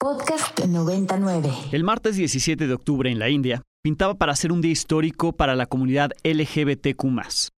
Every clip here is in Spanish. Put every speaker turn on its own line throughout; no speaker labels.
Podcast 99.
El martes 17 de octubre en la India pintaba para ser un día histórico para la comunidad LGBTQ.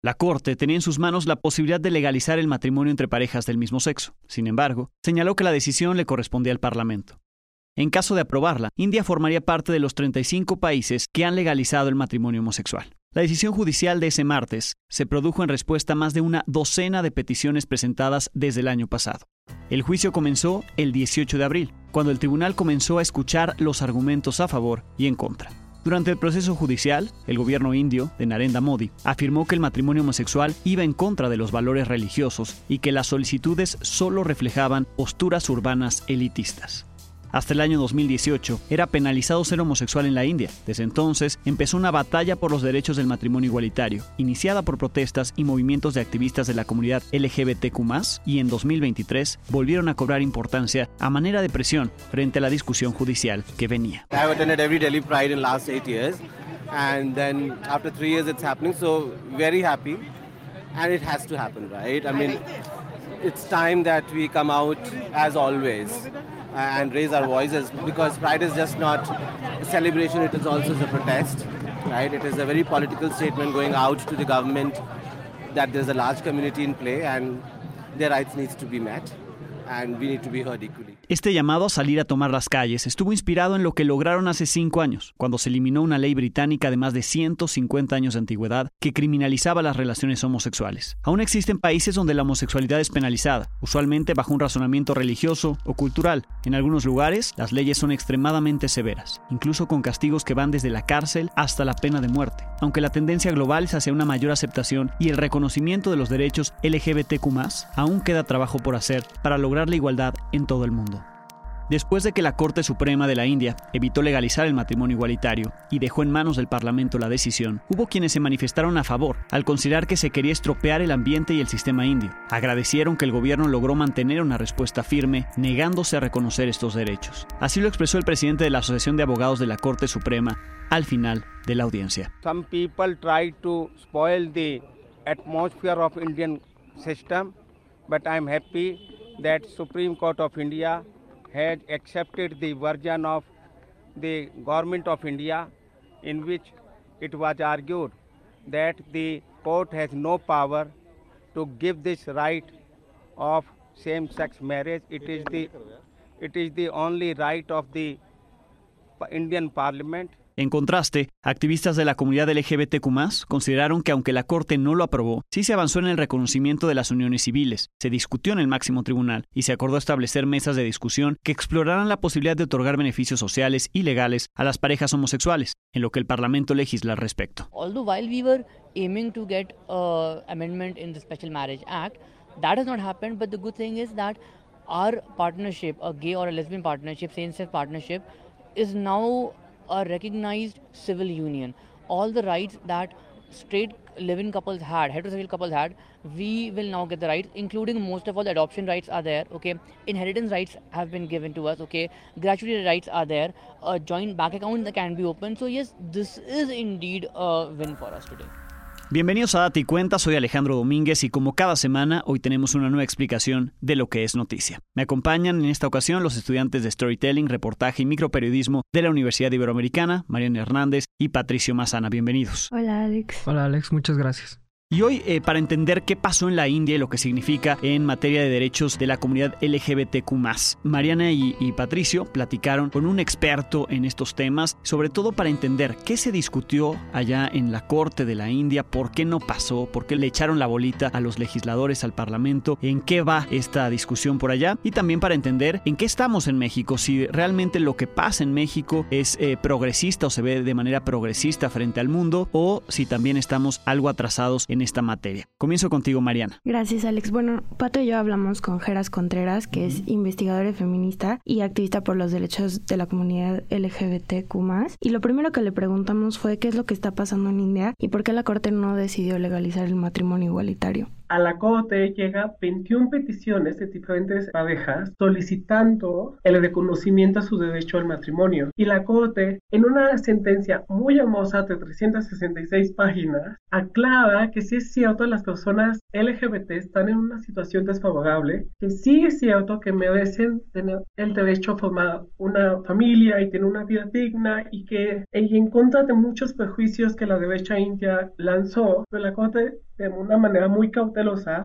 La Corte tenía en sus manos la posibilidad de legalizar el matrimonio entre parejas del mismo sexo. Sin embargo, señaló que la decisión le correspondía al Parlamento. En caso de aprobarla, India formaría parte de los 35 países que han legalizado el matrimonio homosexual. La decisión judicial de ese martes se produjo en respuesta a más de una docena de peticiones presentadas desde el año pasado. El juicio comenzó el 18 de abril, cuando el tribunal comenzó a escuchar los argumentos a favor y en contra. Durante el proceso judicial, el gobierno indio de Narendra Modi afirmó que el matrimonio homosexual iba en contra de los valores religiosos y que las solicitudes solo reflejaban posturas urbanas elitistas. Hasta el año 2018 era penalizado ser homosexual en la India. Desde entonces empezó una batalla por los derechos del matrimonio igualitario, iniciada por protestas y movimientos de activistas de la comunidad LGBTQ+, y en 2023 volvieron a cobrar importancia a manera de presión frente a la discusión judicial que venía.
and it has to happen right i mean it's time that we come out as always Uh, and raise our voices because Pride is just not a celebration, it is also a protest. Right? It is a very political statement going out to the government that there's a large community in play and their rights needs to be met.
Este llamado a salir a tomar las calles estuvo inspirado en lo que lograron hace cinco años, cuando se eliminó una ley británica de más de 150 años de antigüedad que criminalizaba las relaciones homosexuales. Aún existen países donde la homosexualidad es penalizada, usualmente bajo un razonamiento religioso o cultural. En algunos lugares, las leyes son extremadamente severas, incluso con castigos que van desde la cárcel hasta la pena de muerte. Aunque la tendencia global es hacia una mayor aceptación y el reconocimiento de los derechos LGBTQ, aún queda trabajo por hacer para lograr la igualdad en todo el mundo. Después de que la Corte Suprema de la India evitó legalizar el matrimonio igualitario y dejó en manos del Parlamento la decisión, hubo quienes se manifestaron a favor al considerar que se quería estropear el ambiente y el sistema indio. Agradecieron que el gobierno logró mantener una respuesta firme, negándose a reconocer estos derechos. Así lo expresó el presidente de la Asociación de Abogados de la Corte Suprema al final de la audiencia.
Some people try to spoil the atmosphere of Indian system, but I'm happy that Supreme Court of India has accepted the version of the Government of India in which it was argued that the court has no power to give this right of same-sex marriage. It is the it is the only right of the Indian Parliament
En contraste, activistas de la comunidad LGBTQ consideraron que aunque la Corte no lo aprobó, sí se avanzó en el reconocimiento de las uniones civiles, se discutió en el máximo tribunal y se acordó establecer mesas de discusión que exploraran la posibilidad de otorgar beneficios sociales y legales a las parejas homosexuales, en lo que el Parlamento legisla al respecto.
Partnership, a gay or a lesbian partnership, same-sex partnership, is now a recognized civil union. All the rights that straight living couples had, heterosexual couples had, we will now get the rights, including most of all the adoption rights are there. Okay, inheritance rights have been given to us. Okay, gratuity rights are there. A joint bank account that can be opened. So yes, this is indeed a win for us today.
Bienvenidos a Date y Cuenta, soy Alejandro Domínguez y como cada semana hoy tenemos una nueva explicación de lo que es noticia. Me acompañan en esta ocasión los estudiantes de Storytelling, Reportaje y Microperiodismo de la Universidad Iberoamericana, Mariana Hernández y Patricio Mazana. Bienvenidos.
Hola Alex.
Hola Alex, muchas gracias.
Y hoy, eh, para entender qué pasó en la India y lo que significa en materia de derechos de la comunidad LGBTQ, Mariana y, Patricio platicaron con un experto en estos temas, sobre todo para entender qué se discutió allá en la Corte de la India, por qué no pasó, por qué le echaron la bolita a los legisladores, al Parlamento, en qué va esta discusión por allá, y también para entender en qué estamos en México, si realmente lo que pasa en México es eh, progresista o se ve de manera progresista frente al mundo, o si también estamos algo atrasados en esta materia. Comienzo contigo, Mariana.
Gracias, Alex. Bueno, Pato y yo hablamos con Geras Contreras, que es investigadora feminista y activista por los derechos de la comunidad LGBTQ+. Y lo primero que le preguntamos fue qué es lo que está pasando en India y por qué la Corte no decidió legalizar el matrimonio igualitario.
A la Corte llega 21 peticiones de diferentes parejas solicitando el reconocimiento a su derecho al matrimonio. Y la Corte, en una sentencia muy hermosa de 366 páginas, aclara que sí es cierto las personas LGBT están en una situación desfavorable, que sí es cierto que merecen tener el derecho a formar una familia y tener una vida digna y que en contra de muchos prejuicios que la derecha india lanzó, la Corte de una manera muy cautelosa,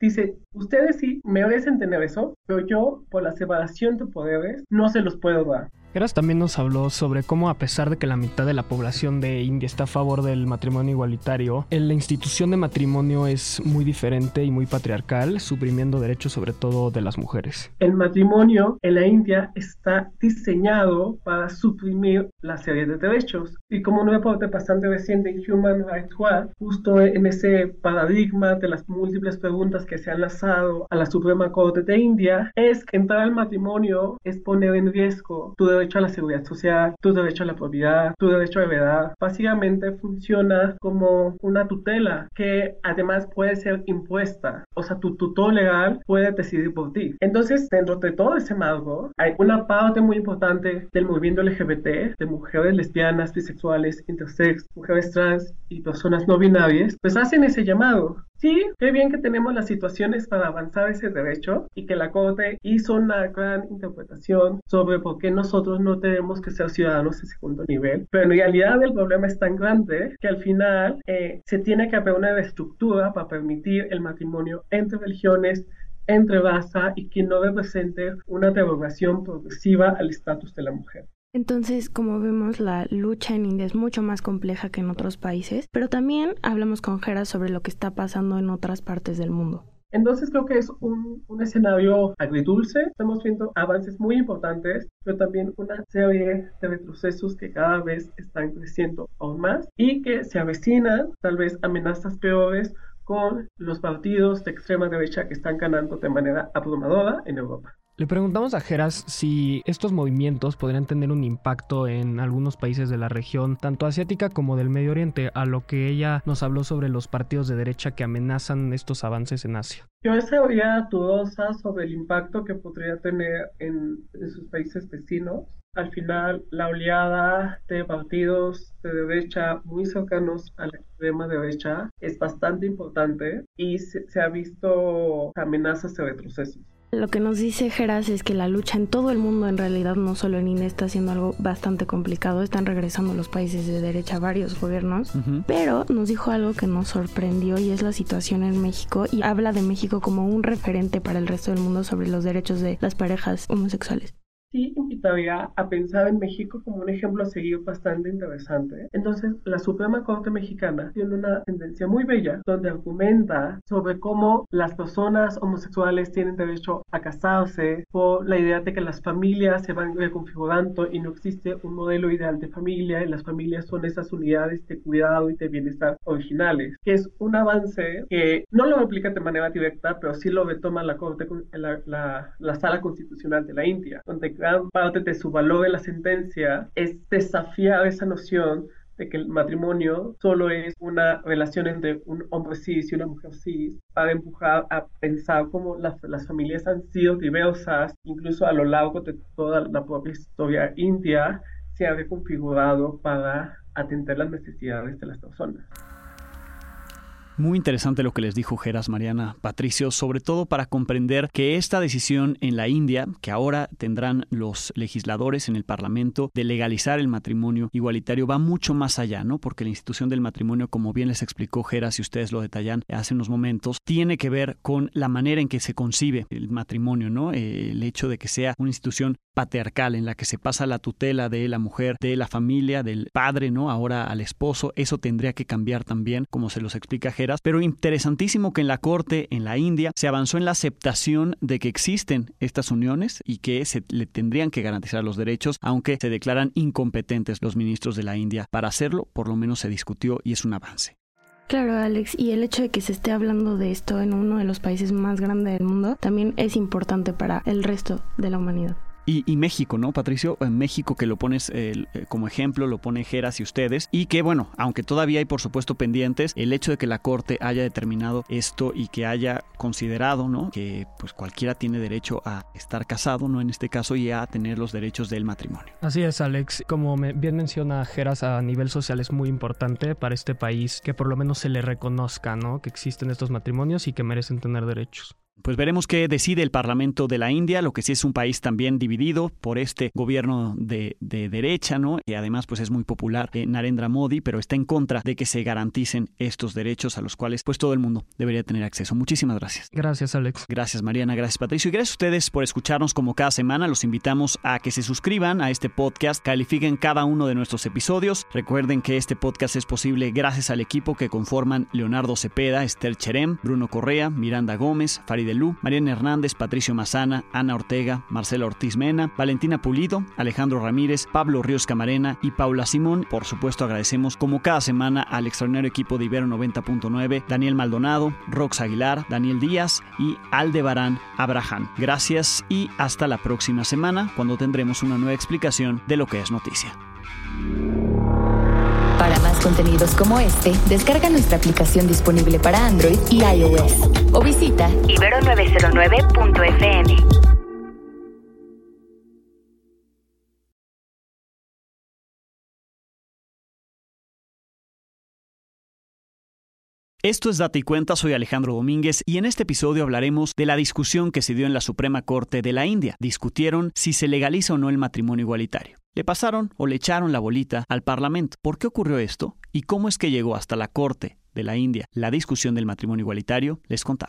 dice, ustedes sí merecen tener eso, pero yo, por la separación de poderes, no se los puedo dar.
Geras también nos habló sobre cómo a pesar de que la mitad de la población de India está a favor del matrimonio igualitario, la institución de matrimonio es muy diferente y muy patriarcal, suprimiendo derechos sobre todo de las mujeres.
El matrimonio en la India está diseñado para suprimir la serie de derechos. Y como un reporte bastante reciente en Human Rights Watch, justo en ese paradigma de las múltiples preguntas que se han lanzado a la Suprema Corte de India, es que entrar al matrimonio es poner en riesgo tu derecho a la seguridad social, tu derecho a la propiedad, tu derecho a heredad. Básicamente funciona como una tutela que además puede ser impuesta. O sea, tu tutor legal puede decidir por ti. Entonces, dentro de todo ese marco, hay una parte muy importante del movimiento LGBT, de mujeres lesbianas, bisexuales, intersex, mujeres trans y personas no binarias, pues hacen ese llamado. Sí, qué bien que tenemos las situaciones para avanzar ese derecho y que la Corte hizo una gran interpretación sobre por qué nosotros no tenemos que ser ciudadanos de segundo nivel. Pero en realidad el problema es tan grande que al final eh, se tiene que haber una estructura para permitir el matrimonio entre religiones, entre raza y que no represente una derogación progresiva al estatus de la mujer.
Entonces, como vemos, la lucha en India es mucho más compleja que en otros países, pero también hablamos con Jera sobre lo que está pasando en otras partes del mundo.
Entonces creo que es un, un, escenario agridulce. Estamos viendo avances muy importantes, pero también una serie de retrocesos que cada vez están creciendo aún más y que se avecinan tal vez amenazas peores con los partidos de extrema derecha que están ganando de manera abrumadora en Europa.
Le preguntamos a Geras si estos movimientos podrían tener un impacto en algunos países de la región, tanto asiática como del Medio Oriente, a lo que ella nos habló sobre los partidos de derecha que amenazan estos avances en Asia.
Yo estaría dudosa sobre el impacto que podría tener en, sus países vecinos. Al final, la oleada de partidos de derecha muy cercanos a la extrema derecha es bastante importante y se, se ha visto amenazas de retrocesos.
Lo que nos dice Geras es que la lucha en todo el mundo, en realidad no solo en India, está siendo algo bastante complicado. Están regresando los países de derecha varios gobiernos, uh -huh. pero nos dijo algo que nos sorprendió y es la situación en México y habla de México como un referente para el resto del mundo sobre los derechos de las parejas homosexuales
sí invitaría a pensar en México como un ejemplo a seguir bastante interesante. Entonces, la Suprema Corte Mexicana tiene una tendencia muy bella donde argumenta sobre cómo las personas homosexuales tienen derecho a casarse por la idea de que las familias se van reconfigurando y no existe un modelo ideal de familia y las familias son esas unidades de cuidado y de bienestar originales, que es un avance que no lo aplica de manera directa, pero sí lo retoma la Corte, la, la, la Sala Constitucional de la India, donde gran parte de su valor de la sentencia es desafiar esa noción de que el matrimonio solo es una relación entre un hombre cis y una mujer cis, para empujar a pensar cómo las, las familias han sido diversas, incluso a lo largo de toda la propia historia india, se ha reconfigurado para atender las necesidades de las personas.
Muy interesante lo que les dijo Geras Mariana Patricio, sobre todo para comprender que esta decisión en la India, que ahora tendrán los legisladores en el Parlamento de legalizar el matrimonio igualitario, va mucho más allá, ¿no? Porque la institución del matrimonio, como bien les explicó Geras y ustedes lo detallan hace unos momentos, tiene que ver con la manera en que se concibe el matrimonio, ¿no? Eh, el hecho de que sea una institución patriarcal en la que se pasa la tutela de la mujer, de la familia, del padre, ¿no? Ahora al esposo, eso tendría que cambiar también, como se los explica Geras pero interesantísimo que en la Corte, en la India, se avanzó en la aceptación de que existen estas uniones y que se le tendrían que garantizar los derechos, aunque se declaran incompetentes los ministros de la India para hacerlo, por lo menos se discutió y es un avance.
Claro, Alex, y el hecho de que se esté hablando de esto en uno de los países más grandes del mundo también es importante para el resto de la humanidad.
Y, México, ¿no, Patricio? En México que lo pones eh, como ejemplo, lo pone Geras y ustedes, y que bueno, aunque todavía hay por supuesto pendientes, el hecho de que la Corte haya determinado esto y que haya considerado, ¿no? Que pues cualquiera tiene derecho a estar casado, ¿no? En este caso, y a tener los derechos del matrimonio.
Así es, Alex. Como bien menciona Geras, a nivel social es muy importante para este país que por lo menos se le reconozca, ¿no? Que existen estos matrimonios y que merecen tener derechos.
Pues veremos qué decide el Parlamento de la India, lo que sí es un país también dividido por este gobierno de, derecha, ¿no? Que además pues es muy popular, eh, Narendra Modi, pero está en contra de que se garanticen estos derechos a los cuales pues todo el mundo debería tener acceso. Muchísimas gracias.
Gracias, Alex.
Gracias, Mariana. Gracias, Patricio. Y gracias a ustedes por escucharnos como cada semana. Los invitamos a que se suscriban a este podcast, califiquen cada uno de nuestros episodios. Recuerden que este podcast es posible gracias al equipo que conforman Leonardo Cepeda, Esther Cherem, Bruno Correa, Miranda Gómez, Farid de Lu, Mariana Hernández, Patricio Mazana, Ana Ortega, Marcela Ortiz Mena, Valentina Pulido, Alejandro Ramírez, Pablo Ríos Camarena y Paula Simón. Por supuesto, agradecemos como cada semana al extraordinario equipo de Ibero 90.9, Daniel Maldonado, Rox Aguilar, Daniel Díaz y Aldebarán Abraham. Gracias y hasta la próxima semana cuando tendremos una nueva explicación de lo que es noticia.
Para más contenidos como este, descarga nuestra aplicación disponible para Android y iOS o visita ibero909.fm.
Esto es Data y Cuenta, soy Alejandro Domínguez y en este episodio hablaremos de la discusión que se dio en la Suprema Corte de la India. Discutieron si se legaliza o no el matrimonio igualitario. Le pasaron o le echaron la bolita al Parlamento. ¿Por qué ocurrió esto? ¿Y cómo es que llegó hasta la Corte de la India la discusión del matrimonio igualitario? Les contamos.